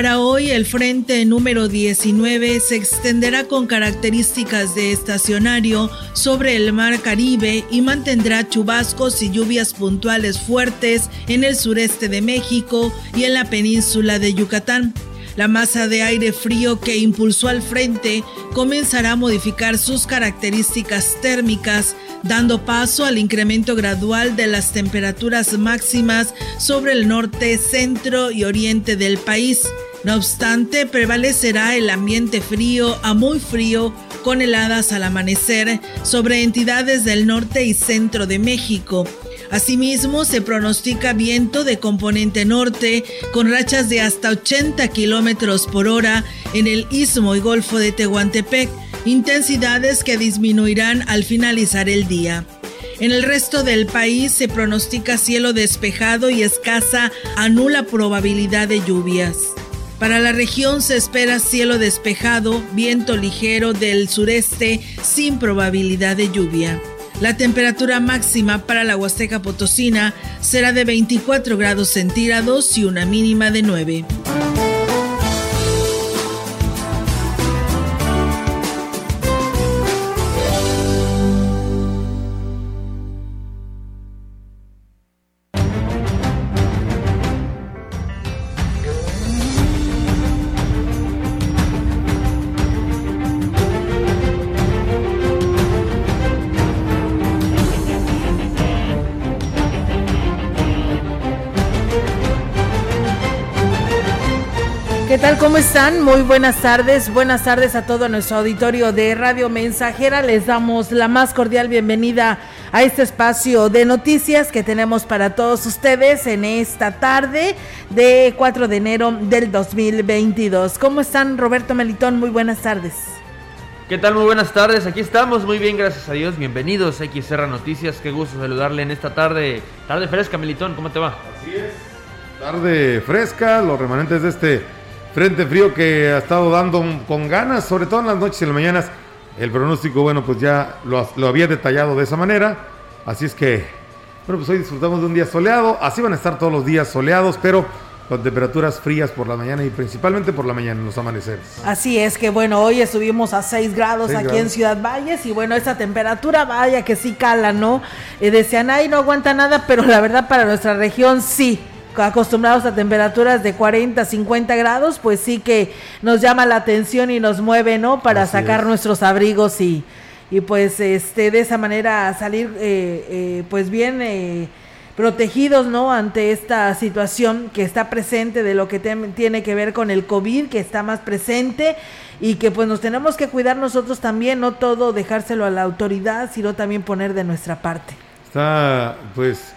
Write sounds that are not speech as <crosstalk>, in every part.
Para hoy el frente número 19 se extenderá con características de estacionario sobre el mar Caribe y mantendrá chubascos y lluvias puntuales fuertes en el sureste de México y en la península de Yucatán. La masa de aire frío que impulsó al frente comenzará a modificar sus características térmicas, dando paso al incremento gradual de las temperaturas máximas sobre el norte, centro y oriente del país. No obstante, prevalecerá el ambiente frío a muy frío con heladas al amanecer sobre entidades del norte y centro de México. Asimismo, se pronostica viento de componente norte con rachas de hasta 80 kilómetros por hora en el istmo y golfo de Tehuantepec, intensidades que disminuirán al finalizar el día. En el resto del país se pronostica cielo despejado y escasa a nula probabilidad de lluvias. Para la región se espera cielo despejado, viento ligero del sureste sin probabilidad de lluvia. La temperatura máxima para la Huasteca Potosina será de 24 grados centígrados y una mínima de 9. Están? Muy buenas tardes. Buenas tardes a todo nuestro auditorio de Radio Mensajera. Les damos la más cordial bienvenida a este espacio de noticias que tenemos para todos ustedes en esta tarde de 4 de enero del 2022. ¿Cómo están, Roberto Melitón? Muy buenas tardes. ¿Qué tal? Muy buenas tardes. Aquí estamos. Muy bien, gracias a Dios. Bienvenidos a XR Noticias. Qué gusto saludarle en esta tarde. Tarde fresca, Melitón. ¿Cómo te va? Así es. Tarde fresca. Los remanentes de este Frente frío que ha estado dando con ganas, sobre todo en las noches y en las mañanas. El pronóstico, bueno, pues ya lo, lo, había detallado de esa manera. Así es que, bueno, pues hoy disfrutamos de un día soleado. Así van a estar todos los días soleados, pero con temperaturas frías por la mañana y principalmente por la mañana en los amaneceres. Así es que bueno, hoy estuvimos a 6 grados 6 aquí grados. en Ciudad Valles y bueno, esa temperatura vaya que sí cala, ¿no? Eh, decían, ay, no aguanta nada, pero la verdad para nuestra región sí acostumbrados a temperaturas de 40, 50 grados, pues sí que nos llama la atención y nos mueve, ¿no? Para Así sacar es. nuestros abrigos y, y pues este de esa manera salir eh, eh, pues bien eh, protegidos, ¿no? Ante esta situación que está presente de lo que tiene que ver con el COVID, que está más presente y que pues nos tenemos que cuidar nosotros también, no todo dejárselo a la autoridad, sino también poner de nuestra parte. Está pues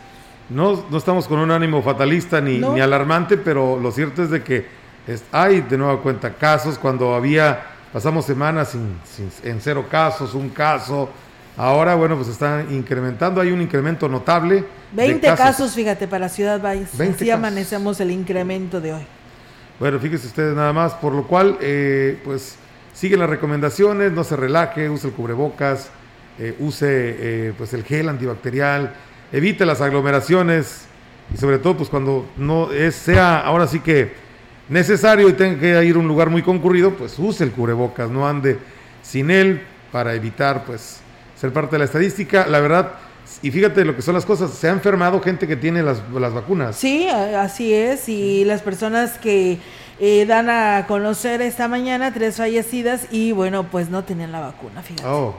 no, no estamos con un ánimo fatalista ni, no. ni alarmante, pero lo cierto es de que es, hay de nueva cuenta casos cuando había, pasamos semanas sin, sin, en cero casos, un caso. Ahora, bueno, pues están incrementando, hay un incremento notable. 20 casos. casos. fíjate, para Ciudad Valles. 20 Así amanecemos el incremento de hoy. Bueno, fíjense ustedes nada más, por lo cual, eh, pues siguen las recomendaciones, no se relaje, use el cubrebocas, eh, use eh, pues el gel antibacterial, evite las aglomeraciones y sobre todo pues cuando no es, sea ahora sí que necesario y tenga que ir a un lugar muy concurrido, pues use el cubrebocas, no ande sin él para evitar pues ser parte de la estadística. La verdad, y fíjate lo que son las cosas, se ha enfermado gente que tiene las, las vacunas. Sí, así es, y las personas que eh, dan a conocer esta mañana tres fallecidas y bueno, pues no tenían la vacuna, fíjate. Oh.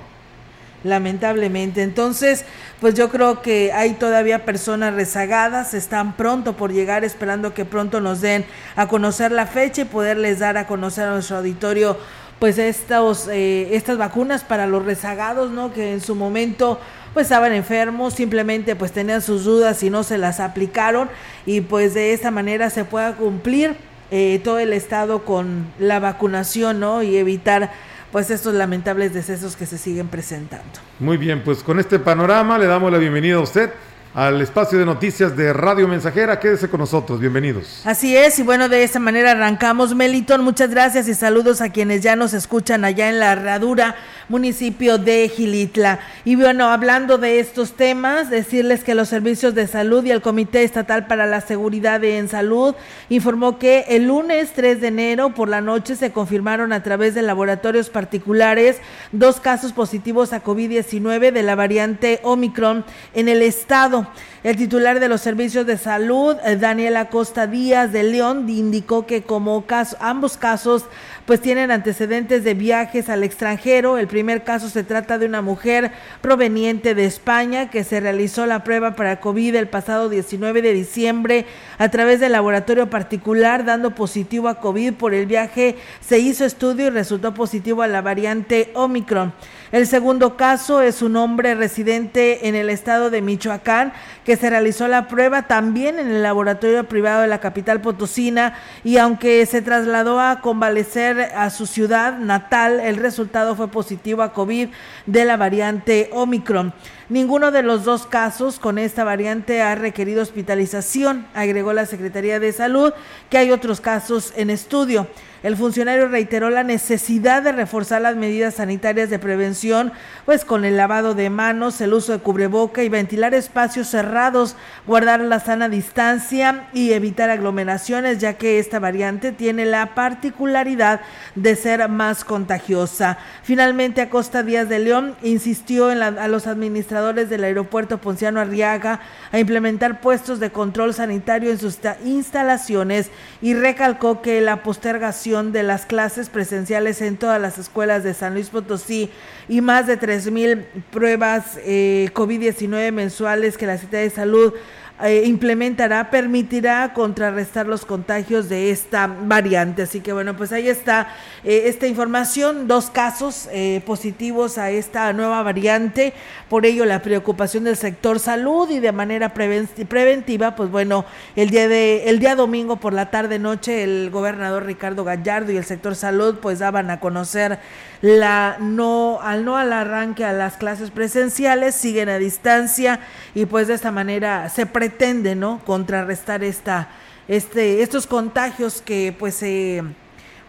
Lamentablemente. Entonces, pues yo creo que hay todavía personas rezagadas, están pronto por llegar, esperando que pronto nos den a conocer la fecha y poderles dar a conocer a nuestro auditorio pues estos, eh, estas vacunas para los rezagados, ¿no? Que en su momento pues estaban enfermos, simplemente pues tenían sus dudas y no se las aplicaron y pues de esta manera se pueda cumplir eh, todo el estado con la vacunación, ¿no? Y evitar pues estos lamentables decesos que se siguen presentando. Muy bien, pues con este panorama le damos la bienvenida a usted al espacio de noticias de Radio Mensajera. Quédese con nosotros, bienvenidos. Así es, y bueno, de esta manera arrancamos, Meliton. Muchas gracias y saludos a quienes ya nos escuchan allá en la Herradura, municipio de Gilitla. Y bueno, hablando de estos temas, decirles que los servicios de salud y el Comité Estatal para la Seguridad en Salud informó que el lunes 3 de enero por la noche se confirmaron a través de laboratorios particulares dos casos positivos a COVID-19 de la variante Omicron en el estado. El titular de los servicios de salud, eh, Daniel Acosta Díaz de León, indicó que como caso, ambos casos pues tienen antecedentes de viajes al extranjero. El primer caso se trata de una mujer proveniente de España que se realizó la prueba para COVID el pasado 19 de diciembre a través del laboratorio particular, dando positivo a COVID por el viaje. Se hizo estudio y resultó positivo a la variante Omicron. El segundo caso es un hombre residente en el estado de Michoacán que se realizó la prueba también en el laboratorio privado de la capital potosina y aunque se trasladó a convalecer a su ciudad natal, el resultado fue positivo a COVID de la variante Omicron. Ninguno de los dos casos con esta variante ha requerido hospitalización, agregó la Secretaría de Salud, que hay otros casos en estudio. El funcionario reiteró la necesidad de reforzar las medidas sanitarias de prevención, pues con el lavado de manos, el uso de cubreboca y ventilar espacios cerrados, guardar la sana distancia y evitar aglomeraciones, ya que esta variante tiene la particularidad de ser más contagiosa. Finalmente, Acosta Díaz de León insistió a los administradores del aeropuerto Ponciano Arriaga a implementar puestos de control sanitario en sus instalaciones y recalcó que la postergación de las clases presenciales en todas las escuelas de San Luis Potosí y más de 3.000 pruebas eh, COVID-19 mensuales que la Secretaría de Salud eh, implementará permitirá contrarrestar los contagios de esta variante. Así que bueno, pues ahí está eh, esta información, dos casos eh, positivos a esta nueva variante, por ello la preocupación del sector salud y de manera preventiva, pues bueno, el día de el día domingo por la tarde noche el gobernador Ricardo Gallardo y el sector salud pues daban a conocer la no al no al arranque a las clases presenciales, siguen a distancia y pues de esta manera se pretende, ¿no? contrarrestar esta este estos contagios que pues se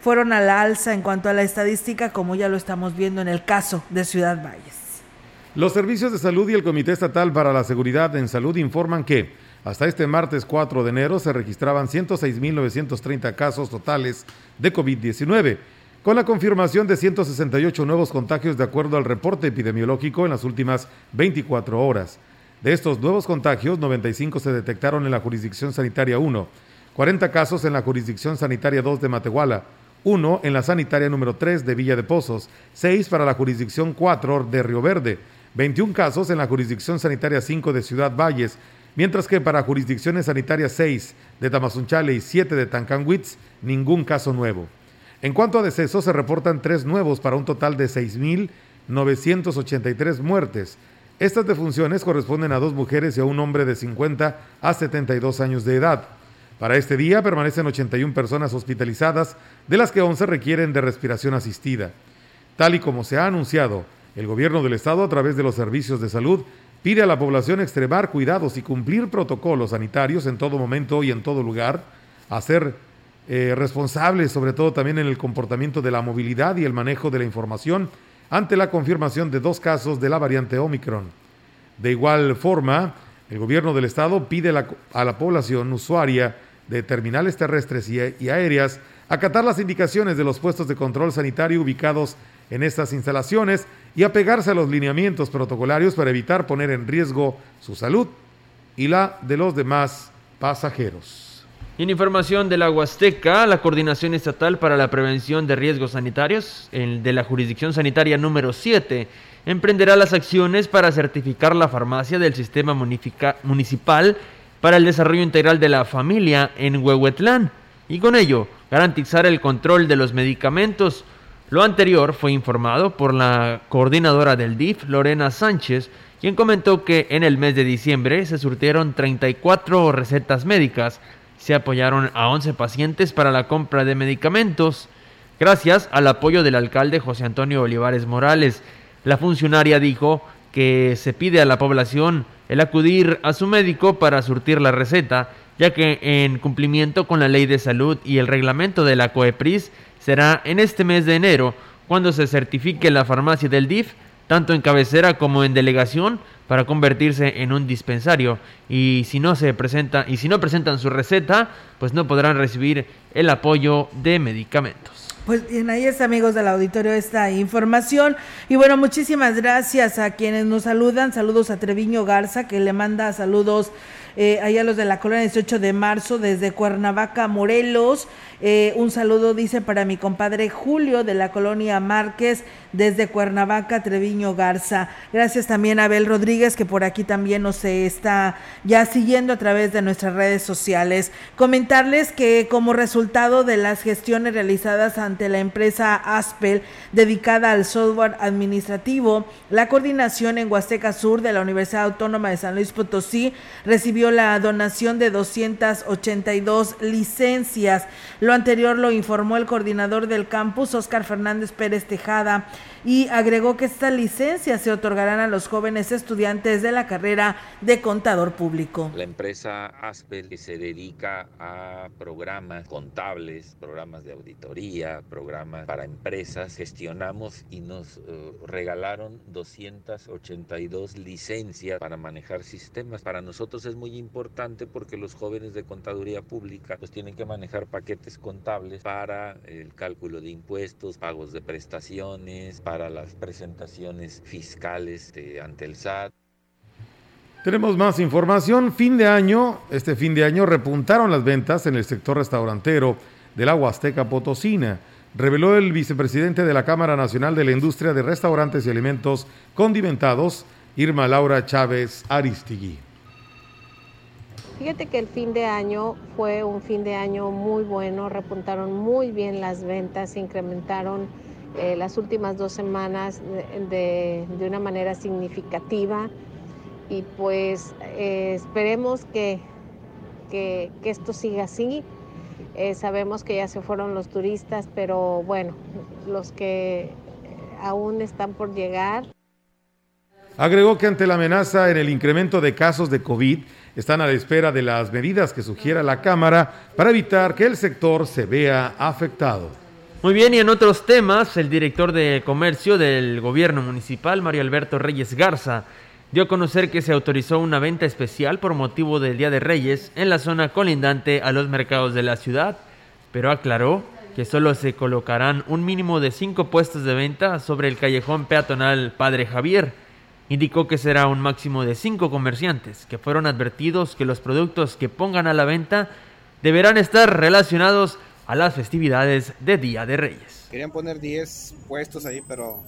fueron a la alza en cuanto a la estadística, como ya lo estamos viendo en el caso de Ciudad Valles. Los servicios de salud y el Comité Estatal para la Seguridad en Salud informan que hasta este martes 4 de enero se registraban 106.930 casos totales de COVID-19 con la confirmación de 168 nuevos contagios de acuerdo al reporte epidemiológico en las últimas 24 horas. De estos nuevos contagios, 95 se detectaron en la jurisdicción sanitaria 1, 40 casos en la jurisdicción sanitaria 2 de Matehuala, 1 en la sanitaria número 3 de Villa de Pozos, 6 para la jurisdicción 4 de Río Verde, 21 casos en la jurisdicción sanitaria 5 de Ciudad Valles, mientras que para jurisdicciones sanitarias 6 de Tamazunchale y 7 de Tancanwitz, ningún caso nuevo. En cuanto a decesos, se reportan tres nuevos para un total de 6.983 muertes. Estas defunciones corresponden a dos mujeres y a un hombre de 50 a 72 años de edad. Para este día permanecen 81 personas hospitalizadas, de las que 11 requieren de respiración asistida. Tal y como se ha anunciado, el gobierno del estado a través de los servicios de salud pide a la población extremar cuidados y cumplir protocolos sanitarios en todo momento y en todo lugar, hacer eh, responsables, sobre todo también en el comportamiento de la movilidad y el manejo de la información ante la confirmación de dos casos de la variante Omicron. De igual forma, el gobierno del estado pide a la población usuaria de terminales terrestres y, y aéreas acatar las indicaciones de los puestos de control sanitario ubicados en estas instalaciones y apegarse a los lineamientos protocolarios para evitar poner en riesgo su salud y la de los demás pasajeros. Y en información de la Huasteca, la Coordinación Estatal para la Prevención de Riesgos Sanitarios, de la Jurisdicción Sanitaria número 7, emprenderá las acciones para certificar la farmacia del sistema municipal para el desarrollo integral de la familia en Huehuetlán y con ello garantizar el control de los medicamentos. Lo anterior fue informado por la coordinadora del DIF, Lorena Sánchez, quien comentó que en el mes de diciembre se surtieron 34 recetas médicas se apoyaron a 11 pacientes para la compra de medicamentos, gracias al apoyo del alcalde José Antonio Olivares Morales. La funcionaria dijo que se pide a la población el acudir a su médico para surtir la receta, ya que en cumplimiento con la ley de salud y el reglamento de la COEPRIS será en este mes de enero cuando se certifique la farmacia del DIF, tanto en cabecera como en delegación, para convertirse en un dispensario y si no se presenta y si no presentan su receta, pues no podrán recibir el apoyo de medicamentos. Pues bien, ahí está, amigos del auditorio, esta información. Y bueno, muchísimas gracias a quienes nos saludan. Saludos a Treviño Garza, que le manda saludos eh, allá los de la colonia 18 de marzo, desde Cuernavaca, Morelos. Eh, un saludo, dice, para mi compadre Julio de la colonia Márquez, desde Cuernavaca, Treviño Garza. Gracias también a Abel Rodríguez, que por aquí también nos está ya siguiendo a través de nuestras redes sociales. Comentarles que como resultado de las gestiones realizadas ante la empresa Aspel, dedicada al software administrativo, la coordinación en Huasteca Sur de la Universidad Autónoma de San Luis Potosí recibió la donación de 282 licencias. Lo anterior lo informó el coordinador del campus, Oscar Fernández Pérez Tejada, y agregó que estas licencias se otorgarán a los jóvenes estudiantes de la carrera de contador público. La empresa Aspel se dedica a programas contables, programas de auditoría, programas para empresas. Gestionamos y nos eh, regalaron 282 licencias para manejar sistemas. Para nosotros es muy importante porque los jóvenes de contaduría pública pues tienen que manejar paquetes contables para el cálculo de impuestos, pagos de prestaciones, para para las presentaciones fiscales ante el SAT. Tenemos más información. Fin de año, este fin de año repuntaron las ventas en el sector restaurantero de la Huasteca Potosina, reveló el vicepresidente de la Cámara Nacional de la Industria de Restaurantes y Alimentos Condimentados, Irma Laura Chávez Aristigui. Fíjate que el fin de año fue un fin de año muy bueno, repuntaron muy bien las ventas, incrementaron eh, las últimas dos semanas de, una manera significativa y pues eh, esperemos que, que, esto siga así. Eh, sabemos que ya se fueron los turistas, pero bueno, los que aún están por llegar. Agregó que ante la amenaza en el incremento de casos de COVID, están a la espera de las medidas que sugiera la Cámara para evitar que el sector se vea afectado. Muy bien, y en otros temas, el director de comercio del gobierno municipal, Mario Alberto Reyes Garza, dio a conocer que se autorizó una venta especial por motivo del Día de Reyes en la zona colindante a los mercados de la ciudad, pero aclaró que solo se colocarán un mínimo de cinco puestos de venta sobre el callejón peatonal Padre Javier. Indicó que será un máximo de cinco comerciantes que fueron advertidos que los productos que pongan a la venta deberán estar relacionados a las festividades de Día de Reyes. Querían poner 10 puestos ahí, pero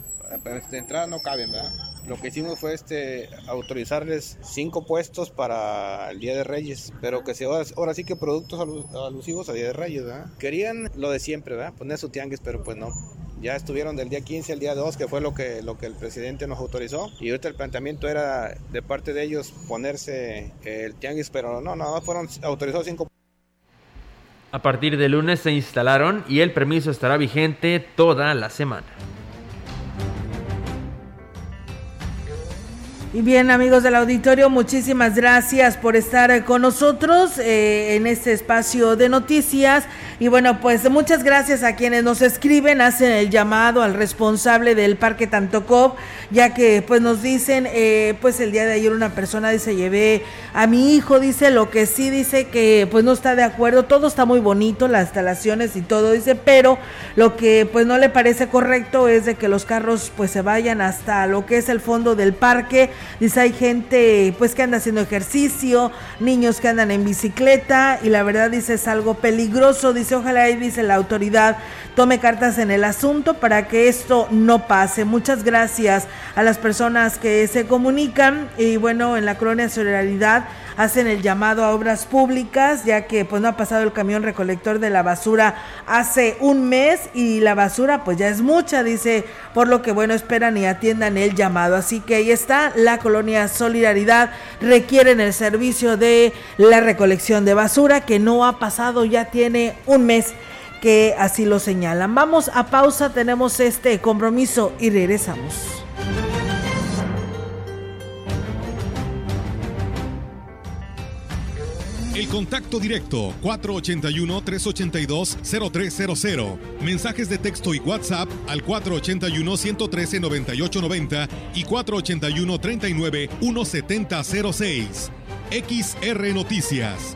de entrada no caben, ¿verdad? Lo que hicimos fue este autorizarles 5 puestos para el Día de Reyes, pero que sea ahora, sí que productos alusivos a Día de Reyes, ¿verdad? Querían lo de siempre, ¿verdad? Poner su tianguis, pero pues no. Ya estuvieron del día 15 al día 2, que fue lo que, lo que el presidente nos autorizó. Y ahorita el planteamiento era de parte de ellos ponerse el tianguis, pero no, nada más fueron autorizados 5 a partir de lunes se instalaron y el permiso estará vigente toda la semana. Y bien amigos del auditorio, muchísimas gracias por estar con nosotros eh, en este espacio de noticias. Y bueno, pues muchas gracias a quienes nos escriben, hacen el llamado al responsable del Parque Tantocop, ya que pues nos dicen, eh, pues el día de ayer una persona dice, llevé a mi hijo, dice lo que sí, dice que pues no está de acuerdo, todo está muy bonito, las instalaciones y todo, dice, pero lo que pues no le parece correcto es de que los carros pues se vayan hasta lo que es el fondo del parque Dice, hay gente pues que anda haciendo ejercicio, niños que andan en bicicleta y la verdad dice es algo peligroso. Dice, ojalá ahí dice la autoridad tome cartas en el asunto para que esto no pase. Muchas gracias a las personas que se comunican y bueno, en la colonia Solidaridad hacen el llamado a obras públicas, ya que pues no ha pasado el camión recolector de la basura hace un mes y la basura pues ya es mucha, dice, por lo que bueno, esperan y atiendan el llamado. Así que ahí está, la colonia Solidaridad requieren el servicio de la recolección de basura que no ha pasado, ya tiene un mes que así lo señalan. Vamos a pausa, tenemos este compromiso y regresamos. El contacto directo 481-382-0300. Mensajes de texto y WhatsApp al 481-113-9890 y 481-39-1706. XR Noticias.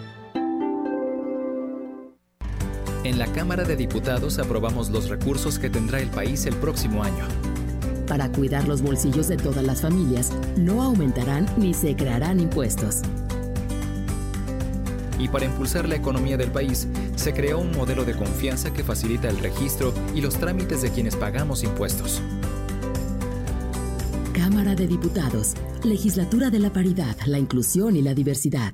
En la Cámara de Diputados aprobamos los recursos que tendrá el país el próximo año. Para cuidar los bolsillos de todas las familias, no aumentarán ni se crearán impuestos y para impulsar la economía del país, se creó un modelo de confianza que facilita el registro y los trámites de quienes pagamos impuestos. Cámara de Diputados, Legislatura de la Paridad, la Inclusión y la Diversidad.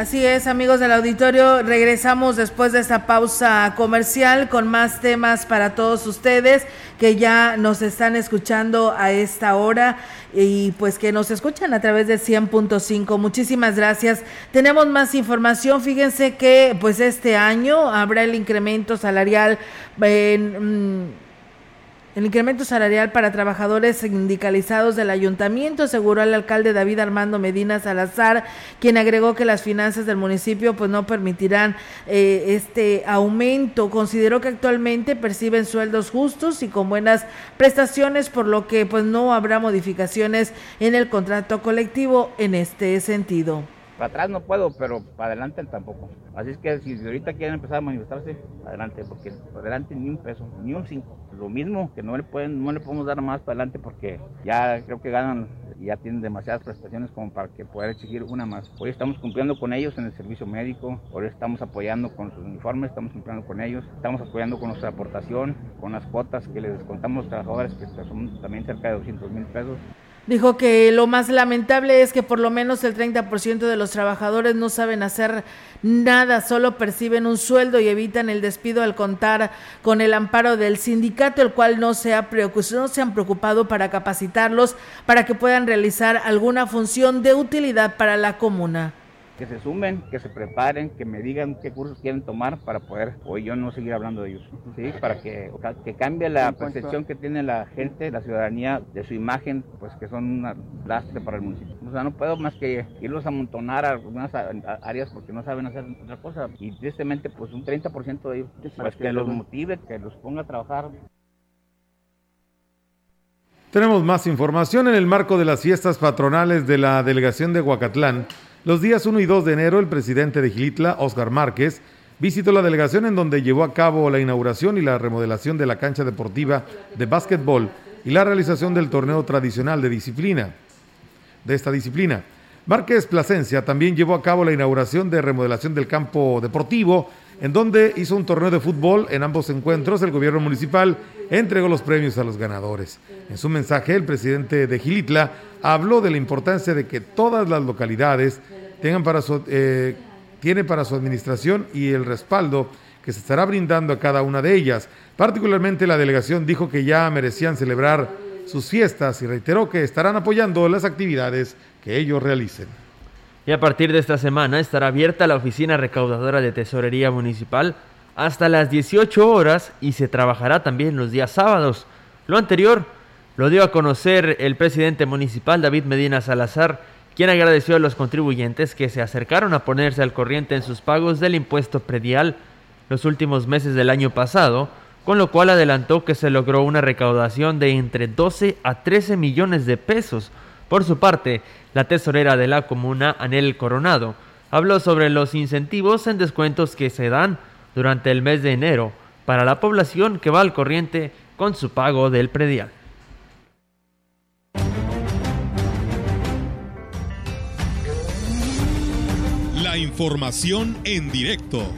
Así es, amigos del auditorio, regresamos después de esta pausa comercial con más temas para todos ustedes que ya nos están escuchando a esta hora y pues que nos escuchan a través de 100.5. Muchísimas gracias. Tenemos más información. Fíjense que pues este año habrá el incremento salarial en... Mm, el incremento salarial para trabajadores sindicalizados del ayuntamiento, aseguró el alcalde David Armando Medina Salazar, quien agregó que las finanzas del municipio pues no permitirán eh, este aumento. Consideró que actualmente perciben sueldos justos y con buenas prestaciones, por lo que pues no habrá modificaciones en el contrato colectivo en este sentido. Para atrás no puedo, pero para adelante tampoco. Así es que si ahorita quieren empezar a manifestarse, adelante, porque para adelante ni un peso, ni un cinco. Lo mismo que no le pueden, no le podemos dar más para adelante porque ya creo que ganan y ya tienen demasiadas prestaciones como para que poder exigir una más. Hoy estamos cumpliendo con ellos en el servicio médico, hoy estamos apoyando con sus uniformes, estamos cumpliendo con ellos, estamos apoyando con nuestra aportación, con las cuotas que les descontamos los trabajadores, que son también cerca de 200 mil pesos. Dijo que lo más lamentable es que por lo menos el 30% de los trabajadores no saben hacer nada, solo perciben un sueldo y evitan el despido al contar con el amparo del sindicato, el cual no se, ha no se han preocupado para capacitarlos para que puedan realizar alguna función de utilidad para la comuna que se sumen, que se preparen, que me digan qué cursos quieren tomar para poder hoy yo no seguir hablando de ellos, ¿sí? para que, que cambie la percepción que tiene la gente, la ciudadanía de su imagen, pues que son un lastre para el municipio. O sea, no puedo más que irlos a amontonar a algunas áreas porque no saben hacer otra cosa y tristemente pues un 30% de ellos, pues que los motive, que los ponga a trabajar Tenemos más información en el marco de las fiestas patronales de la delegación de Huacatlán. Los días 1 y 2 de enero, el presidente de Gilitla, Oscar Márquez, visitó la delegación en donde llevó a cabo la inauguración y la remodelación de la cancha deportiva de básquetbol y la realización del torneo tradicional de disciplina. De esta disciplina. Márquez Plasencia también llevó a cabo la inauguración de remodelación del campo deportivo, en donde hizo un torneo de fútbol. En ambos encuentros, el gobierno municipal entregó los premios a los ganadores. En su mensaje, el presidente de Gilitla habló de la importancia de que todas las localidades tengan para su, eh, tiene para su administración y el respaldo que se estará brindando a cada una de ellas. Particularmente la delegación dijo que ya merecían celebrar sus fiestas y reiteró que estarán apoyando las actividades que ellos realicen. Y a partir de esta semana estará abierta la oficina recaudadora de Tesorería Municipal hasta las 18 horas y se trabajará también los días sábados. Lo anterior lo dio a conocer el presidente municipal David Medina Salazar, quien agradeció a los contribuyentes que se acercaron a ponerse al corriente en sus pagos del impuesto predial los últimos meses del año pasado, con lo cual adelantó que se logró una recaudación de entre 12 a 13 millones de pesos. Por su parte, la tesorera de la comuna, Anel Coronado, habló sobre los incentivos en descuentos que se dan durante el mes de enero para la población que va al corriente con su pago del predial. La información en directo.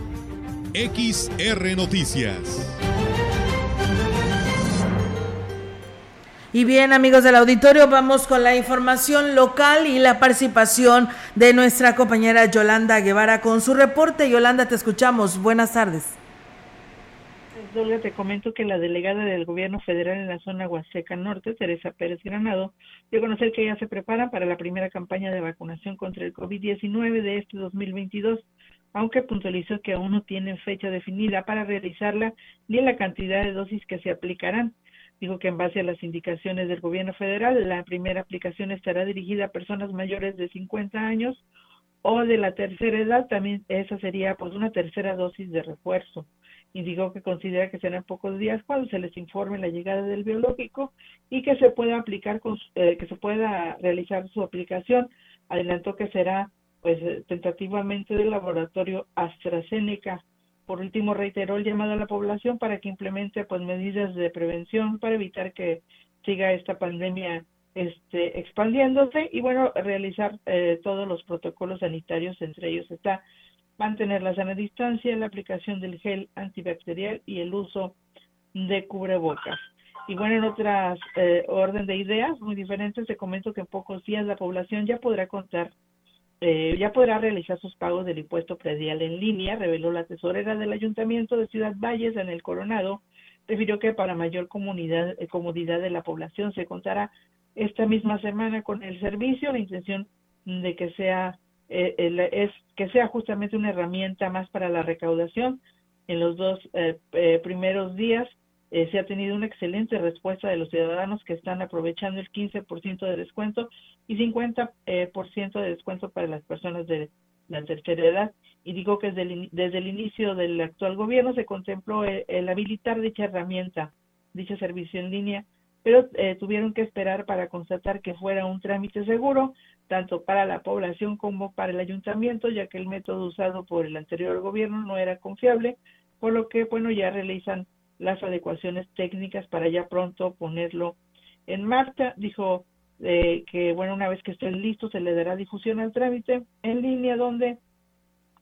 XR Noticias. Y bien, amigos del auditorio, vamos con la información local y la participación de nuestra compañera Yolanda Guevara con su reporte. Yolanda, te escuchamos. Buenas tardes. Olga, te comento que la delegada del gobierno federal en la zona Huasteca Norte, Teresa Pérez Granado, dio a conocer que ya se preparan para la primera campaña de vacunación contra el COVID-19 de este 2022, aunque puntualizó que aún no tienen fecha definida para realizarla ni la cantidad de dosis que se aplicarán. Dijo que en base a las indicaciones del gobierno federal, la primera aplicación estará dirigida a personas mayores de 50 años o de la tercera edad, también esa sería pues una tercera dosis de refuerzo. Indicó que considera que serán pocos días cuando se les informe la llegada del biológico y que se pueda aplicar con, eh, que se pueda realizar su aplicación. Adelantó que será pues tentativamente del laboratorio AstraZeneca por último, reiteró el llamado a la población para que implemente pues medidas de prevención para evitar que siga esta pandemia este, expandiéndose y bueno, realizar eh, todos los protocolos sanitarios, entre ellos está mantener la sana distancia, la aplicación del gel antibacterial y el uso de cubrebocas. Y bueno, en otras eh, orden de ideas muy diferentes, te comento que en pocos días la población ya podrá contar eh, ya podrá realizar sus pagos del impuesto predial en línea, reveló la tesorera del Ayuntamiento de Ciudad Valles en el Coronado. Refirió que para mayor comunidad, eh, comodidad de la población se contará esta misma semana con el servicio. La intención de que sea eh, es que sea justamente una herramienta más para la recaudación. En los dos primeros días eh, se ha tenido una excelente respuesta de los ciudadanos que están aprovechando el 15% de descuento y 50% eh, por ciento de descuento para las personas de la tercera edad. Y digo que desde el, desde el inicio del actual gobierno se contempló el, el habilitar dicha herramienta, dicho servicio en línea, pero eh, tuvieron que esperar para constatar que fuera un trámite seguro, tanto para la población como para el ayuntamiento, ya que el método usado por el anterior gobierno no era confiable, por lo que, bueno, ya realizan las adecuaciones técnicas para ya pronto ponerlo en marcha. Dijo eh, que, bueno, una vez que estén listos, se le dará difusión al trámite en línea donde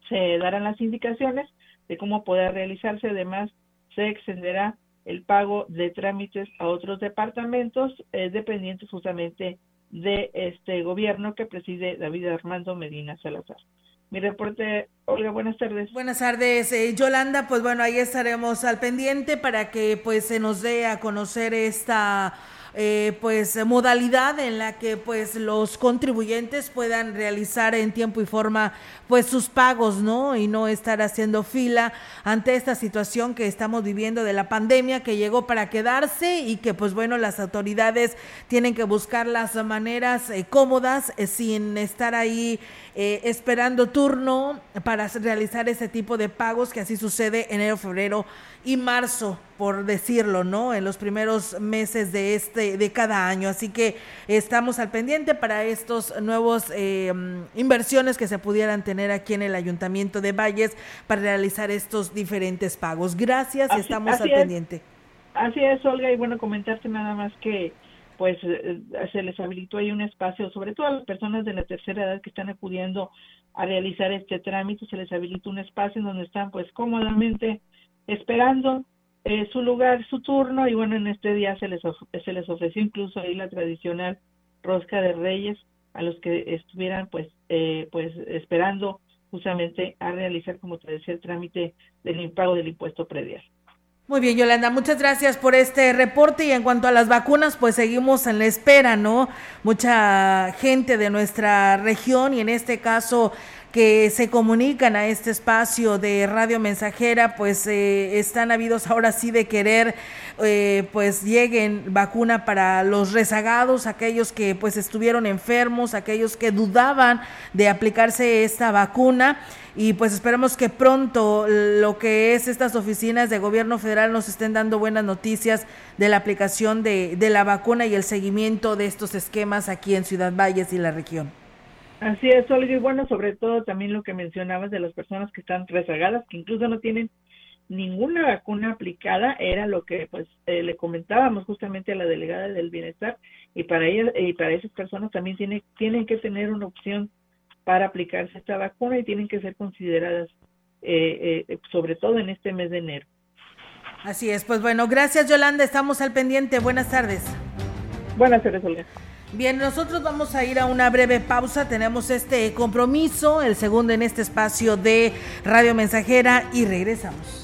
se darán las indicaciones de cómo poder realizarse. Además, se extenderá el pago de trámites a otros departamentos eh, dependientes justamente de este gobierno que preside David Armando Medina Salazar mi reporte. Olga, buenas tardes. Buenas tardes, eh, Yolanda. Pues bueno, ahí estaremos al pendiente para que pues se nos dé a conocer esta eh, pues modalidad en la que pues los contribuyentes puedan realizar en tiempo y forma pues sus pagos, ¿no? Y no estar haciendo fila ante esta situación que estamos viviendo de la pandemia que llegó para quedarse y que pues bueno, las autoridades tienen que buscar las maneras eh, cómodas eh, sin estar ahí esperando turno para realizar ese tipo de pagos que así sucede enero, febrero y marzo, por decirlo, ¿no? En los primeros meses de este de, de cada año. Así que estamos al pendiente para estos nuevos eh, inversiones que se pudieran tener aquí en el Ayuntamiento de Valles para realizar estos diferentes pagos. Gracias, estamos al pendiente. Así es, Olga, y bueno, comentarte nada más que pues eh, se les habilitó ahí un espacio, sobre todo a las personas de la tercera edad que están acudiendo a realizar este trámite, se les habilitó un espacio en donde están pues cómodamente esperando eh, su lugar, su turno, y bueno, en este día se les, se les ofreció incluso ahí la tradicional rosca de reyes a los que estuvieran pues, eh, pues esperando justamente a realizar, como te decía, el trámite del impago del impuesto predial. Muy bien, Yolanda, muchas gracias por este reporte y en cuanto a las vacunas, pues seguimos en la espera, ¿no? Mucha gente de nuestra región y en este caso que se comunican a este espacio de radio mensajera, pues eh, están habidos ahora sí de querer, eh, pues lleguen vacuna para los rezagados, aquellos que pues estuvieron enfermos, aquellos que dudaban de aplicarse esta vacuna y pues esperamos que pronto lo que es estas oficinas de gobierno federal nos estén dando buenas noticias de la aplicación de, de la vacuna y el seguimiento de estos esquemas aquí en Ciudad Valles y la región. Así es, Olga, y bueno, sobre todo también lo que mencionabas de las personas que están rezagadas, que incluso no tienen ninguna vacuna aplicada, era lo que pues eh, le comentábamos justamente a la delegada del bienestar, y para ella, y para esas personas también tiene, tienen que tener una opción para aplicarse esta vacuna y tienen que ser consideradas eh, eh, sobre todo en este mes de enero. Así es, pues bueno, gracias Yolanda, estamos al pendiente, buenas tardes. Buenas tardes, Olga. Bien, nosotros vamos a ir a una breve pausa. Tenemos este compromiso, el segundo en este espacio de Radio Mensajera y regresamos.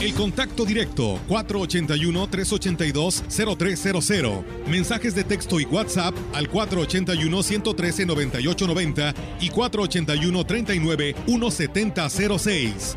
El contacto directo 481-382-0300. Mensajes de texto y WhatsApp al 481-113-9890 y 481-39-1706.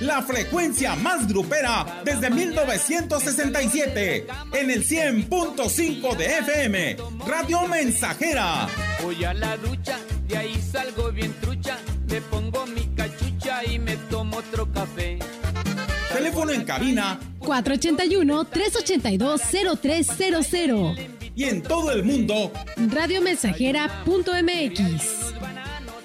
la frecuencia más grupera desde 1967, en el 100.5 de FM, Radio Mensajera. Voy a la ducha, de ahí salgo bien trucha, me pongo mi cachucha y me tomo otro café. Teléfono en cabina 481-382-0300. Y en todo el mundo, radiomensajera.mx.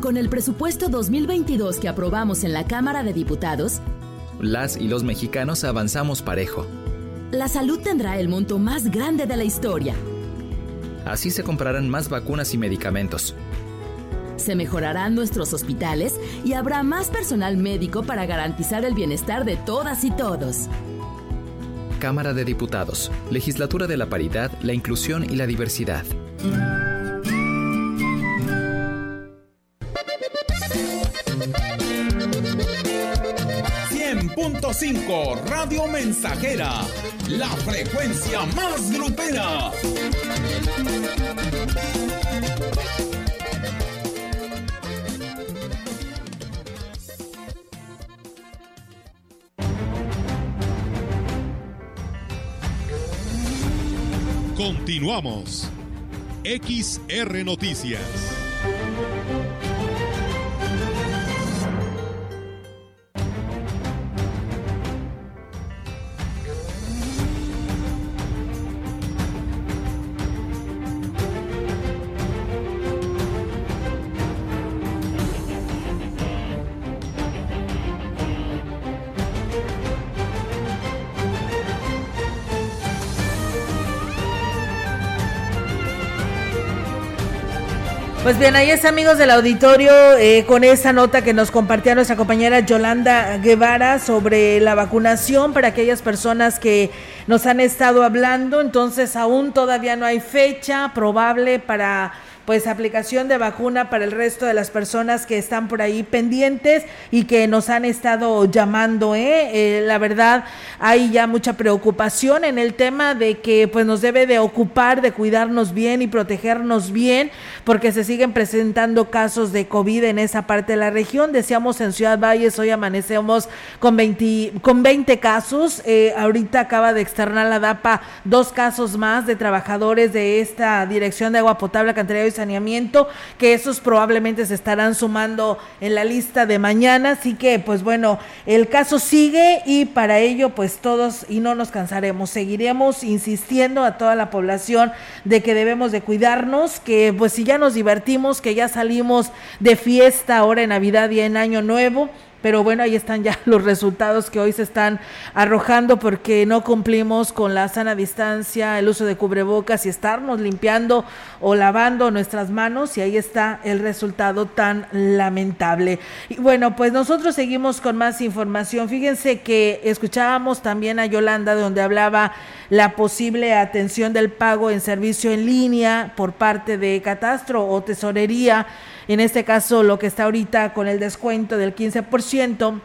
Con el presupuesto 2022 que aprobamos en la Cámara de Diputados, las y los mexicanos avanzamos parejo. La salud tendrá el monto más grande de la historia. Así se comprarán más vacunas y medicamentos. Se mejorarán nuestros hospitales y habrá más personal médico para garantizar el bienestar de todas y todos. Cámara de Diputados, Legislatura de la Paridad, la Inclusión y la Diversidad. 100.5 Radio Mensajera, la frecuencia más grupera. Continuamos. XR Noticias. Pues bien, ahí es amigos del auditorio eh, con esa nota que nos compartía nuestra compañera Yolanda Guevara sobre la vacunación para aquellas personas que nos han estado hablando. Entonces aún todavía no hay fecha probable para pues aplicación de vacuna para el resto de las personas que están por ahí pendientes y que nos han estado llamando. ¿eh? Eh, la verdad, hay ya mucha preocupación en el tema de que pues nos debe de ocupar de cuidarnos bien y protegernos bien porque se siguen presentando casos de COVID en esa parte de la región. Decíamos en Ciudad Valles, hoy amanecemos con 20, con 20 casos. Eh, ahorita acaba de externar la DAPA dos casos más de trabajadores de esta dirección de agua potable, alcantarillado y saneamiento, que esos probablemente se estarán sumando en la lista de mañana. Así que, pues bueno, el caso sigue y para ello, pues todos y no nos cansaremos. Seguiremos insistiendo a toda la población de que debemos de cuidarnos, que pues si ya nos divertimos, que ya salimos de fiesta ahora en Navidad y en Año Nuevo, pero bueno, ahí están ya <laughs> los resultados que hoy se están arrojando porque no cumplimos con la sana distancia, el uso de cubrebocas y estarnos limpiando o lavando nuestras manos y ahí está el resultado tan lamentable. Y bueno, pues nosotros seguimos con más información. Fíjense que escuchábamos también a Yolanda donde hablaba la posible atención del pago en servicio en línea por parte de Catastro o Tesorería en este caso lo que está ahorita con el descuento del 15%,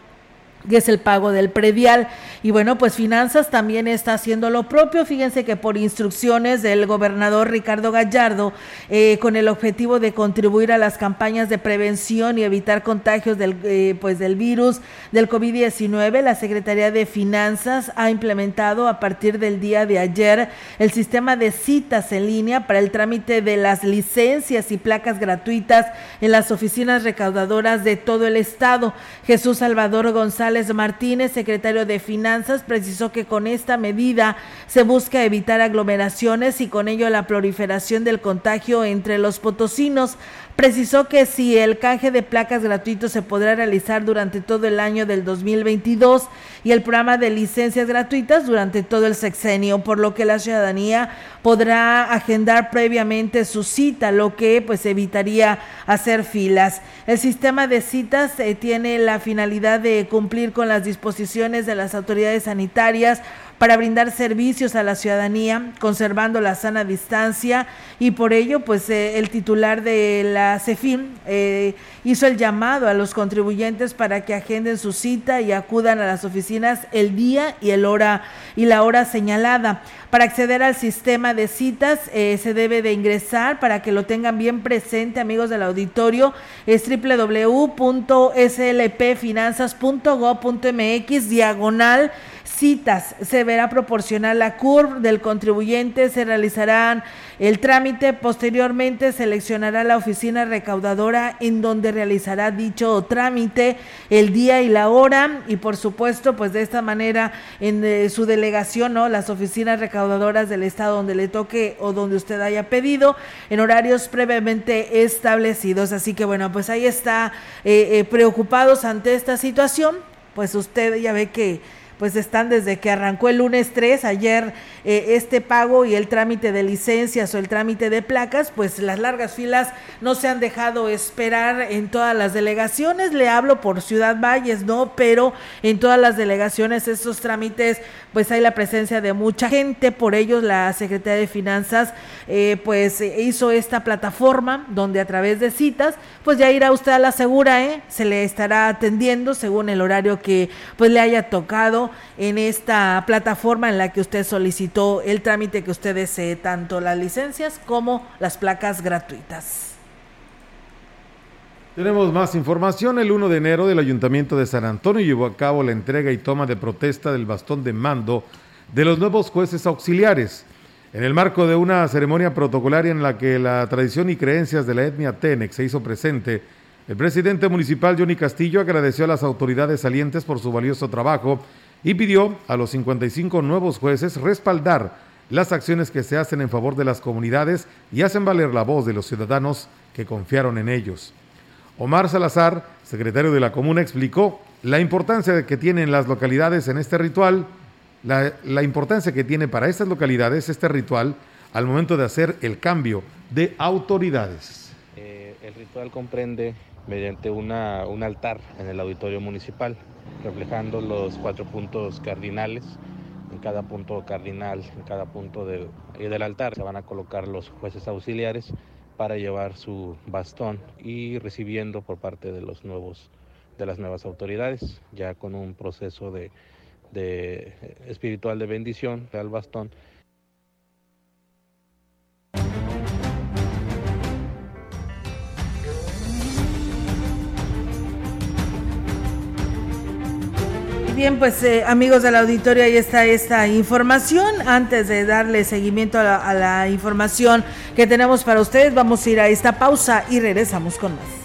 que es el pago del predial. Y bueno, pues Finanzas también está haciendo lo propio. Fíjense que por instrucciones del gobernador Ricardo Gallardo, eh, con el objetivo de contribuir a las campañas de prevención y evitar contagios del, eh, pues del virus del COVID-19, la Secretaría de Finanzas ha implementado a partir del día de ayer el sistema de citas en línea para el trámite de las licencias y placas gratuitas en las oficinas recaudadoras de todo el estado. Jesús Salvador González Martínez, secretario de Finanzas, precisó que con esta medida se busca evitar aglomeraciones y con ello la proliferación del contagio entre los potosinos. Precisó que si el canje de placas gratuitos se podrá realizar durante todo el año del 2022 y el programa de licencias gratuitas durante todo el sexenio, por lo que la ciudadanía podrá agendar previamente su cita, lo que pues evitaría hacer filas. El sistema de citas eh, tiene la finalidad de cumplir con las disposiciones de las autoridades sanitarias para brindar servicios a la ciudadanía, conservando la sana distancia y por ello, pues eh, el titular de la CEFIM eh, hizo el llamado a los contribuyentes para que agenden su cita y acudan a las oficinas el día y el hora y la hora señalada. Para acceder al sistema de citas eh, se debe de ingresar para que lo tengan bien presente, amigos del auditorio, es www.slpfinanzas.gov.mx diagonal citas. Se verá proporcional la CURV del contribuyente, se realizarán el trámite, posteriormente seleccionará la oficina recaudadora en donde realizará dicho trámite, el día y la hora y por supuesto, pues de esta manera en eh, su delegación, ¿no? Las oficinas recaudadoras del estado donde le toque o donde usted haya pedido en horarios previamente establecidos. Así que bueno, pues ahí está eh, eh, preocupados ante esta situación, pues usted ya ve que pues están desde que arrancó el lunes 3, ayer eh, este pago y el trámite de licencias o el trámite de placas, pues las largas filas no se han dejado esperar en todas las delegaciones, le hablo por Ciudad Valles, no, pero en todas las delegaciones estos trámites, pues hay la presencia de mucha gente, por ellos la Secretaría de Finanzas eh, pues hizo esta plataforma donde a través de citas, pues ya irá usted a la segura, ¿eh? se le estará atendiendo según el horario que pues le haya tocado en esta plataforma en la que usted solicitó el trámite que usted desee, tanto las licencias como las placas gratuitas. Tenemos más información. El 1 de enero del Ayuntamiento de San Antonio llevó a cabo la entrega y toma de protesta del bastón de mando de los nuevos jueces auxiliares. En el marco de una ceremonia protocolaria en la que la tradición y creencias de la etnia Tenec se hizo presente, el presidente municipal Johnny Castillo agradeció a las autoridades salientes por su valioso trabajo y pidió a los 55 nuevos jueces respaldar las acciones que se hacen en favor de las comunidades y hacen valer la voz de los ciudadanos que confiaron en ellos. Omar Salazar, secretario de la comuna, explicó la importancia que tienen las localidades en este ritual, la, importancia que tiene para estas localidades este ritual al momento de hacer el cambio de autoridades. Eh, El ritual comprende mediante una, un altar en el auditorio municipal, reflejando los cuatro puntos cardinales. En cada punto cardinal, en cada punto del, del altar, se van a colocar los jueces auxiliares para llevar su bastón y recibiendo por parte de los nuevos de las nuevas autoridades, ya con un proceso de, de espiritual de bendición al bastón Bien, pues eh, amigos de la auditorio, ahí está esta información. Antes de darle seguimiento a la, a la información que tenemos para ustedes, vamos a ir a esta pausa y regresamos con más.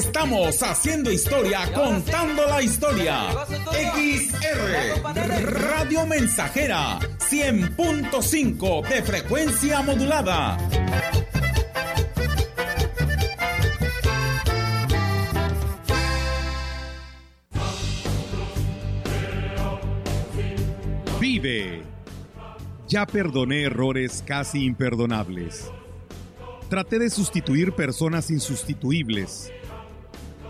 Estamos haciendo historia, contando la historia. XR Radio Mensajera 100.5 de frecuencia modulada. Vive. Ya perdoné errores casi imperdonables. Traté de sustituir personas insustituibles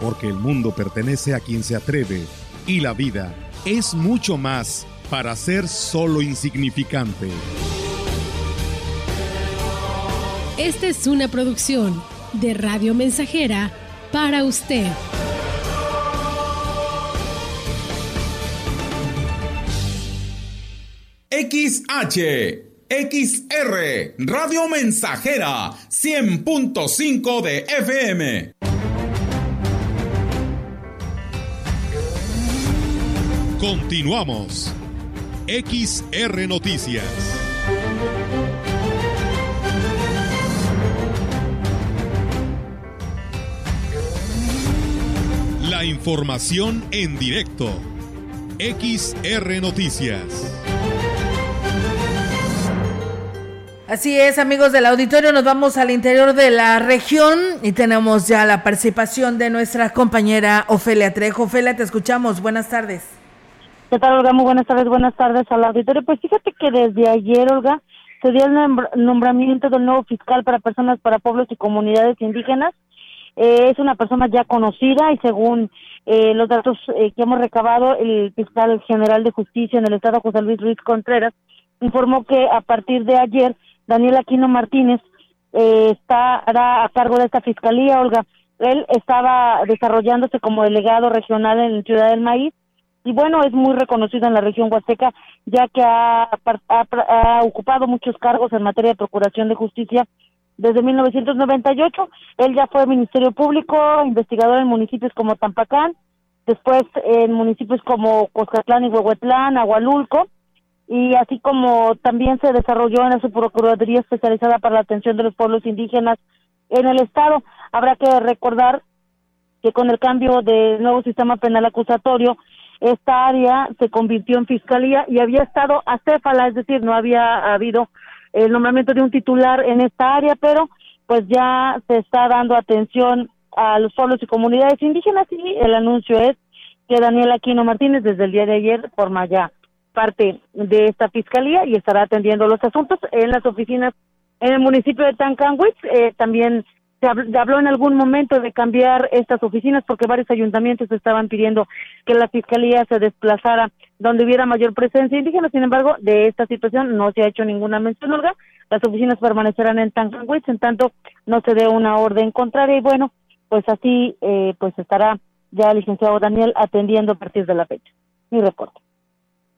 porque el mundo pertenece a quien se atreve y la vida es mucho más para ser solo insignificante. Esta es una producción de Radio Mensajera para usted. XH, XR, Radio Mensajera, 100.5 de FM. Continuamos. XR Noticias. La información en directo. XR Noticias. Así es, amigos del auditorio, nos vamos al interior de la región y tenemos ya la participación de nuestra compañera Ofelia Trejo. Ofelia, te escuchamos. Buenas tardes. ¿Qué tal, Olga? Muy buenas tardes, buenas tardes al auditorio. Pues fíjate que desde ayer, Olga, se dio el nombramiento del nuevo fiscal para personas, para pueblos y comunidades indígenas. Eh, es una persona ya conocida y según eh, los datos eh, que hemos recabado, el fiscal general de justicia en el estado, José Luis Ruiz Contreras, informó que a partir de ayer, Daniel Aquino Martínez estará a cargo de esta fiscalía, Olga. Él estaba desarrollándose como delegado regional en Ciudad del Maíz y bueno, es muy reconocido en la región huasteca, ya que ha, ha, ocupado muchos cargos en materia de procuración de justicia desde 1998. Él ya fue Ministerio Público, investigador en municipios como Tampacán, después en municipios como Coscatlán y Huehuetlán, Agualulco, y así como también se desarrolló en su Procuraduría especializada para la atención de los pueblos indígenas en el Estado. Habrá que recordar que con el cambio del nuevo sistema penal acusatorio, esta área se convirtió en fiscalía y había estado acéfala, es decir, no había habido el nombramiento de un titular en esta área, pero pues ya se está dando atención a los pueblos y comunidades indígenas y el anuncio es que Daniel Aquino Martínez desde el día de ayer forma ya parte de esta fiscalía y estará atendiendo los asuntos en las oficinas en el municipio de Tancanwitz. Eh, también se habló en algún momento de cambiar estas oficinas porque varios ayuntamientos estaban pidiendo que la fiscalía se desplazara donde hubiera mayor presencia indígena. Sin embargo, de esta situación no se ha hecho ninguna mención, Olga. Las oficinas permanecerán en Tancanwitz, en tanto no se dé una orden contraria. Y bueno, pues así eh, pues estará ya el licenciado Daniel atendiendo a partir de la fecha. Mi reporte.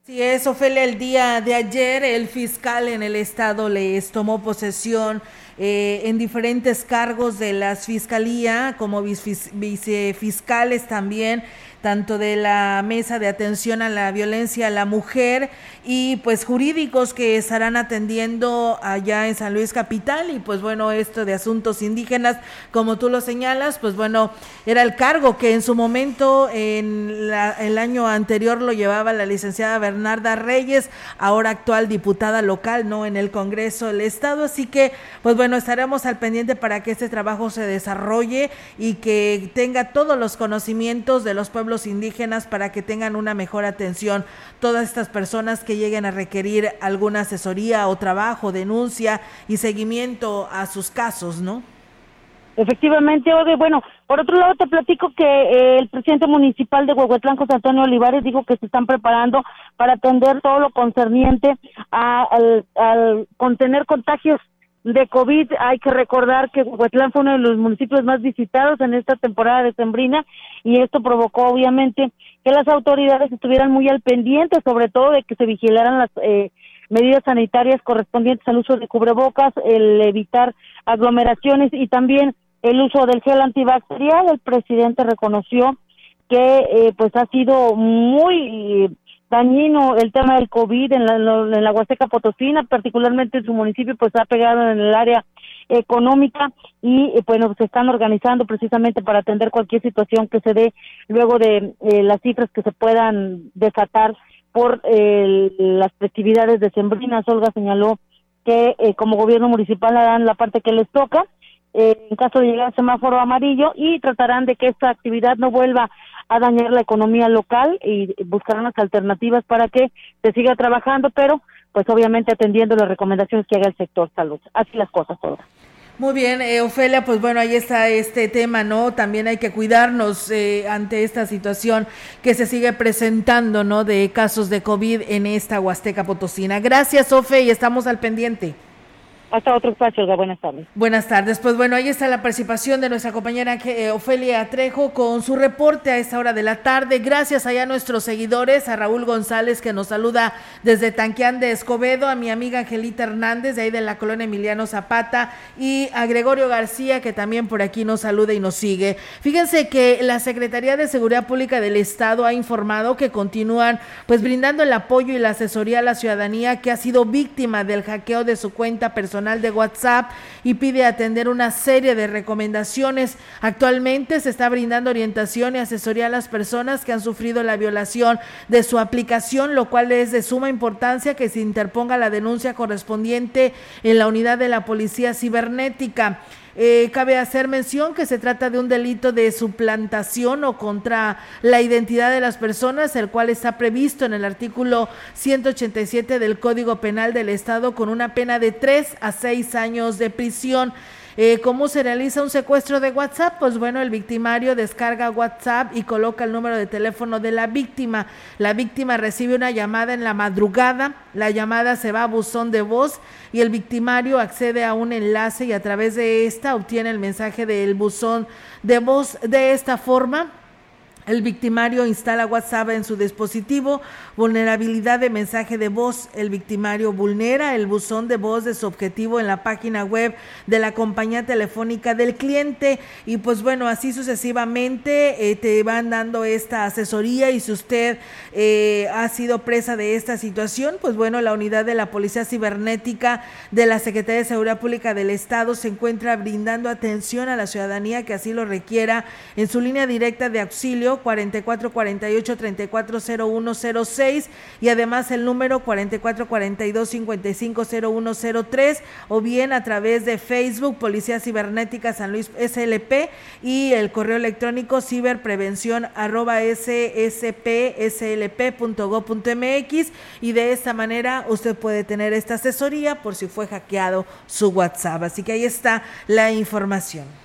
Sí, eso fue el día de ayer. El fiscal en el estado les tomó posesión eh, en diferentes cargos de la fiscalía, como vicefiscales también tanto de la Mesa de Atención a la Violencia a la Mujer y pues jurídicos que estarán atendiendo allá en San Luis Capital y pues bueno, esto de asuntos indígenas, como tú lo señalas, pues bueno, era el cargo que en su momento en el año anterior lo llevaba la licenciada Bernarda Reyes, ahora actual diputada local, ¿no? En el Congreso del Estado, así que pues bueno, estaremos al pendiente para que este trabajo se desarrolle y que tenga todos los conocimientos de los pueblos indígenas para que tengan una mejor atención todas estas personas que lleguen a requerir alguna asesoría o trabajo, denuncia y seguimiento a sus casos, ¿no? Efectivamente, Ode. Bueno, por otro lado te platico que eh, el presidente municipal de Huehuetlán, José Antonio Olivares, dijo que se están preparando para atender todo lo concerniente al, al contener contagios de COVID. Hay que recordar que Huetlán fue uno de los municipios más visitados en esta temporada de sembrina y esto provocó obviamente que las autoridades estuvieran muy al pendiente, sobre todo de que se vigilaran las eh, medidas sanitarias correspondientes al uso de cubrebocas, el evitar aglomeraciones y también el uso del gel antibacterial. El presidente reconoció que eh, pues ha sido muy dañino el tema del COVID en la, en Huasteca Potosina, particularmente en su municipio, pues ha pegado en el área económica y eh, bueno, se están organizando precisamente para atender cualquier situación que se dé luego de eh, las cifras que se puedan desatar por eh, las festividades decembrinas. Olga señaló que como gobierno municipal harán la parte que les toca en caso de llegar al semáforo amarillo y tratarán de que esta actividad no vuelva a dañar la economía local y buscarán las alternativas para que se siga trabajando, pero pues obviamente atendiendo las recomendaciones que haga el sector salud. Así las cosas todas. Muy bien, eh, Ofelia, pues bueno, ahí está este tema, ¿no? También hay que cuidarnos eh, ante esta situación que se sigue presentando, ¿no? De casos de COVID en esta Huasteca Potosina. Gracias, Ofe, y estamos al pendiente. Hasta otro espacio, buenas tardes. Buenas tardes. Pues bueno, ahí está la participación de nuestra compañera eh, Ofelia Trejo con su reporte a esta hora de la tarde. Gracias allá a nuestros seguidores, a Raúl González que nos saluda desde Tanqueán de Escobedo, a mi amiga Angelita Hernández de ahí de la colonia Emiliano Zapata y a Gregorio García que también por aquí nos saluda y nos sigue. Fíjense que la Secretaría de Seguridad Pública del Estado ha informado que continúan pues brindando el apoyo y la asesoría a la ciudadanía que ha sido víctima del hackeo de su cuenta personal de WhatsApp y pide atender una serie de recomendaciones. Actualmente se está brindando orientación y asesoría a las personas que han sufrido la violación de su aplicación, lo cual es de suma importancia que se interponga la denuncia correspondiente en la unidad de la Policía Cibernética. Eh, cabe hacer mención que se trata de un delito de suplantación o contra la identidad de las personas, el cual está previsto en el artículo 187 del Código Penal del Estado con una pena de 3 a 6 años de prisión. Eh, ¿Cómo se realiza un secuestro de WhatsApp? Pues bueno, el victimario descarga WhatsApp y coloca el número de teléfono de la víctima. La víctima recibe una llamada en la madrugada, la llamada se va a buzón de voz y el victimario accede a un enlace y a través de esta obtiene el mensaje del buzón de voz. De esta forma, El victimario instala WhatsApp en su dispositivo, vulnerabilidad de mensaje de voz. El victimario vulnera el buzón de voz de su objetivo en la página web de la compañía telefónica del cliente. Y pues bueno, así sucesivamente eh, te van dando esta asesoría. Y si usted eh, ha sido presa de esta situación, pues bueno, la unidad de la Policía Cibernética de la Secretaría de Seguridad Pública del Estado se encuentra brindando atención a la ciudadanía que así lo requiera en su línea directa de auxilio 4448 340106 y además el número 4442 550103 o bien a través de Facebook Policía Cibernética San Luis SLP y el correo electrónico ciberprevención arroba sspslp.go.mx y de esta manera usted puede tener esta asesoría por si fue hackeado su WhatsApp. Así que ahí está la información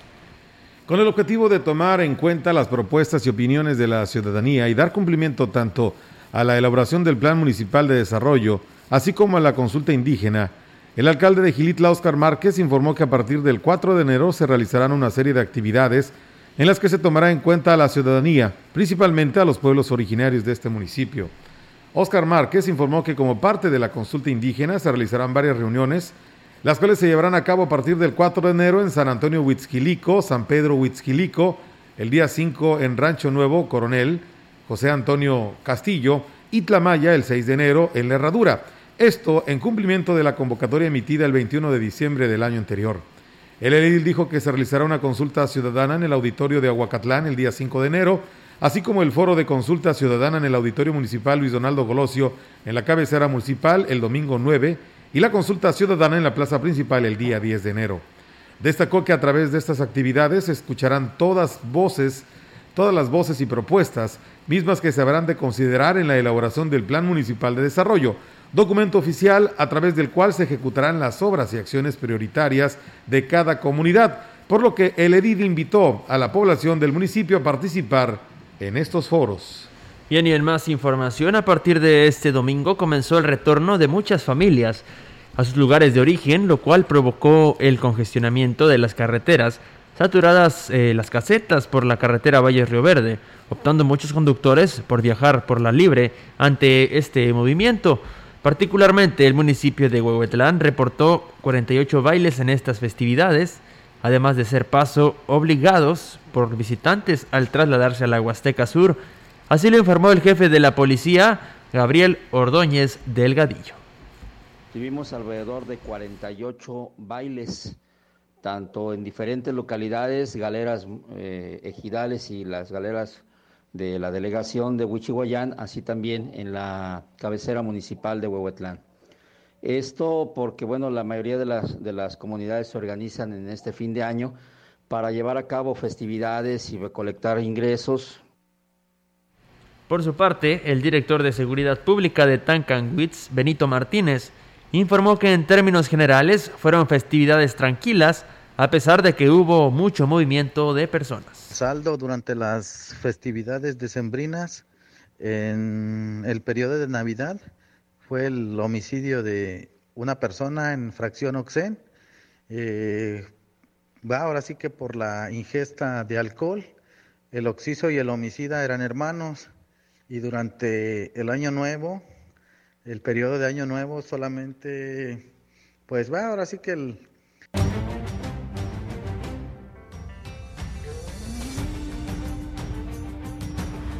con el objetivo de tomar en cuenta las propuestas y opiniones de la ciudadanía y dar cumplimiento tanto a la elaboración del Plan Municipal de Desarrollo, así como a la consulta indígena, el alcalde de Gilitla, Oscar Márquez, informó que a partir del 4 de enero se realizarán una serie de actividades en las que se tomará en cuenta a la ciudadanía, principalmente a los pueblos originarios de este municipio. Oscar Márquez informó que como parte de la consulta indígena se realizarán varias reuniones las cuales se llevarán a cabo a partir del 4 de enero en San Antonio Huitzquilico, San Pedro Huitzquilico, el día 5 en Rancho Nuevo, Coronel, José Antonio Castillo, y Tlamaya el 6 de enero en La Herradura. Esto en cumplimiento de la convocatoria emitida el 21 de diciembre del año anterior. El edil dijo que se realizará una consulta ciudadana en el auditorio de Aguacatlán el día 5 de enero, así como el foro de consulta ciudadana en el auditorio municipal Luis Donaldo Golosio en la cabecera municipal el domingo 9 y la consulta ciudadana en la plaza principal el día 10 de enero. Destacó que a través de estas actividades se escucharán todas voces, todas las voces y propuestas, mismas que se habrán de considerar en la elaboración del Plan Municipal de Desarrollo, documento oficial a través del cual se ejecutarán las obras y acciones prioritarias de cada comunidad, por lo que el EDID invitó a la población del municipio a participar en estos foros. Bien, y en más información, a partir de este domingo comenzó el retorno de muchas familias a sus lugares de origen, lo cual provocó el congestionamiento de las carreteras, saturadas eh, las casetas por la carretera Valle Río Verde, optando muchos conductores por viajar por la libre ante este movimiento. Particularmente el municipio de Huehuetlán reportó 48 bailes en estas festividades, además de ser paso obligados por visitantes al trasladarse a la Huasteca Sur, Así lo informó el jefe de la policía, Gabriel Ordóñez Delgadillo. Tuvimos alrededor de 48 bailes, tanto en diferentes localidades, galeras eh, ejidales y las galeras de la delegación de Huichihuayán, así también en la cabecera municipal de Huehuetlán. Esto porque, bueno, la mayoría de las, de las comunidades se organizan en este fin de año para llevar a cabo festividades y recolectar ingresos por su parte, el director de Seguridad Pública de Tancanwitz, Benito Martínez, informó que en términos generales fueron festividades tranquilas, a pesar de que hubo mucho movimiento de personas. Saldo durante las festividades decembrinas, en el periodo de Navidad, fue el homicidio de una persona en fracción Oxen. Eh, ahora sí que por la ingesta de alcohol, el oxiso y el homicida eran hermanos y durante el año nuevo, el periodo de año nuevo solamente, pues va, ahora sí que el...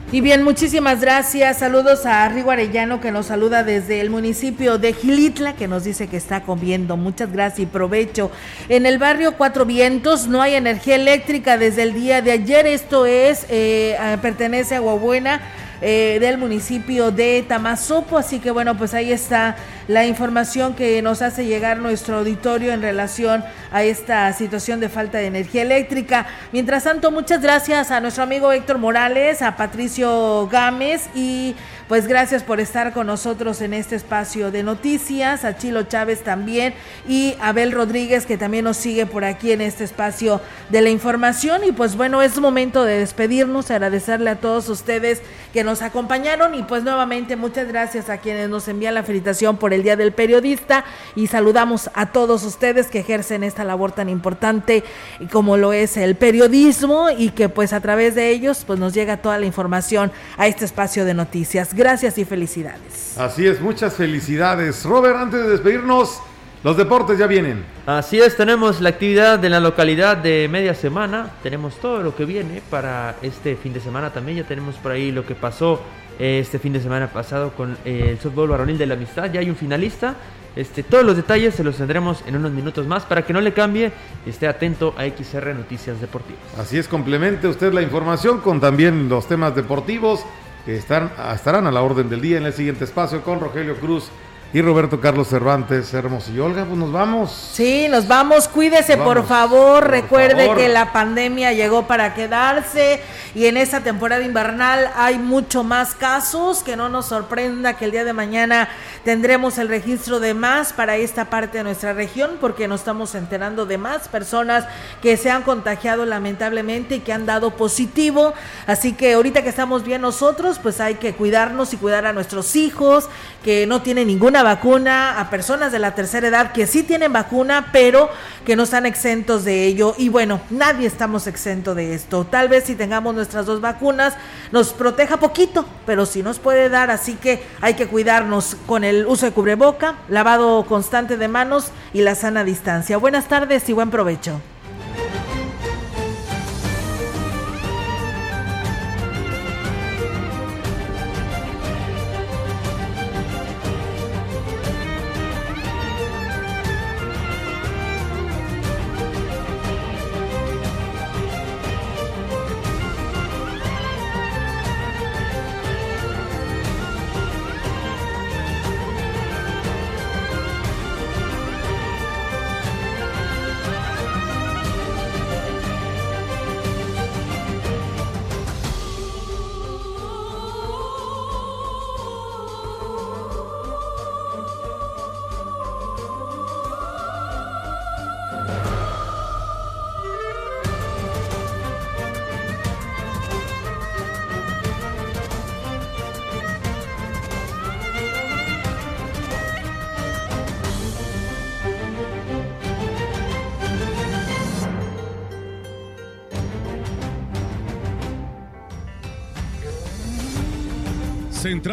Y bien, muchísimas gracias. Saludos a Rigo Arellano que nos saluda desde el municipio de Gilitla, que nos dice que está comiendo. Muchas gracias y provecho. En el barrio Cuatro Vientos no hay energía eléctrica desde el día de ayer. Esto es, eh, pertenece a Aguabuena eh, del municipio de Tamazopo. Así que bueno, pues ahí está la información que nos hace llegar nuestro auditorio en relación a esta situación de falta de energía eléctrica. Mientras tanto, muchas gracias a nuestro amigo Héctor Morales, a Patricio Gámez y Pues gracias por estar con nosotros en este espacio de noticias, a Chilo Chávez también y Abel Rodríguez que también nos sigue por aquí en este espacio de la información. Y pues bueno, es momento de despedirnos, agradecerle a todos ustedes que nos acompañaron y pues nuevamente muchas gracias a quienes nos envían la felicitación por el Día del Periodista y saludamos a todos ustedes que ejercen esta labor tan importante como lo es el periodismo y que pues a través de ellos pues nos llega toda la información a este espacio de noticias. Gracias y felicidades. Así es, muchas felicidades. Robert, antes de despedirnos, los deportes ya vienen. Así es, tenemos la actividad de la localidad de media semana, tenemos todo lo que viene para este fin de semana también, ya tenemos por ahí lo que pasó eh, este fin de semana pasado con eh, el softball varonil de la amistad, ya hay un finalista, este, todos los detalles se los tendremos en unos minutos más para que no le cambie y esté atento a XR Noticias Deportivas. Así es, complemente usted la información con también los temas deportivos estarán a la orden del día en el siguiente espacio con Rogelio Cruz y Roberto Carlos Cervantes Hermosillo. Olga, pues nos vamos. Sí, nos vamos. Cuídese, por favor. Recuerde que la pandemia llegó para quedarse y en esta temporada invernal hay mucho más casos. Que no nos sorprenda que el día de mañana tendremos el registro de más para esta parte de nuestra región porque nos estamos enterando de más personas que se han contagiado lamentablemente y que han dado positivo. Así que ahorita que estamos bien nosotros, pues hay que cuidarnos y cuidar a nuestros hijos que no tienen ninguna vacuna a personas de la tercera edad que sí tienen vacuna, pero que no están exentos de ello. Y bueno, nadie estamos exento de esto. Tal vez si tengamos nuestras dos vacunas nos proteja poquito, pero sí nos puede dar, así que hay que cuidarnos con el uso de cubreboca, lavado constante de manos y la sana distancia. Buenas tardes y buen provecho.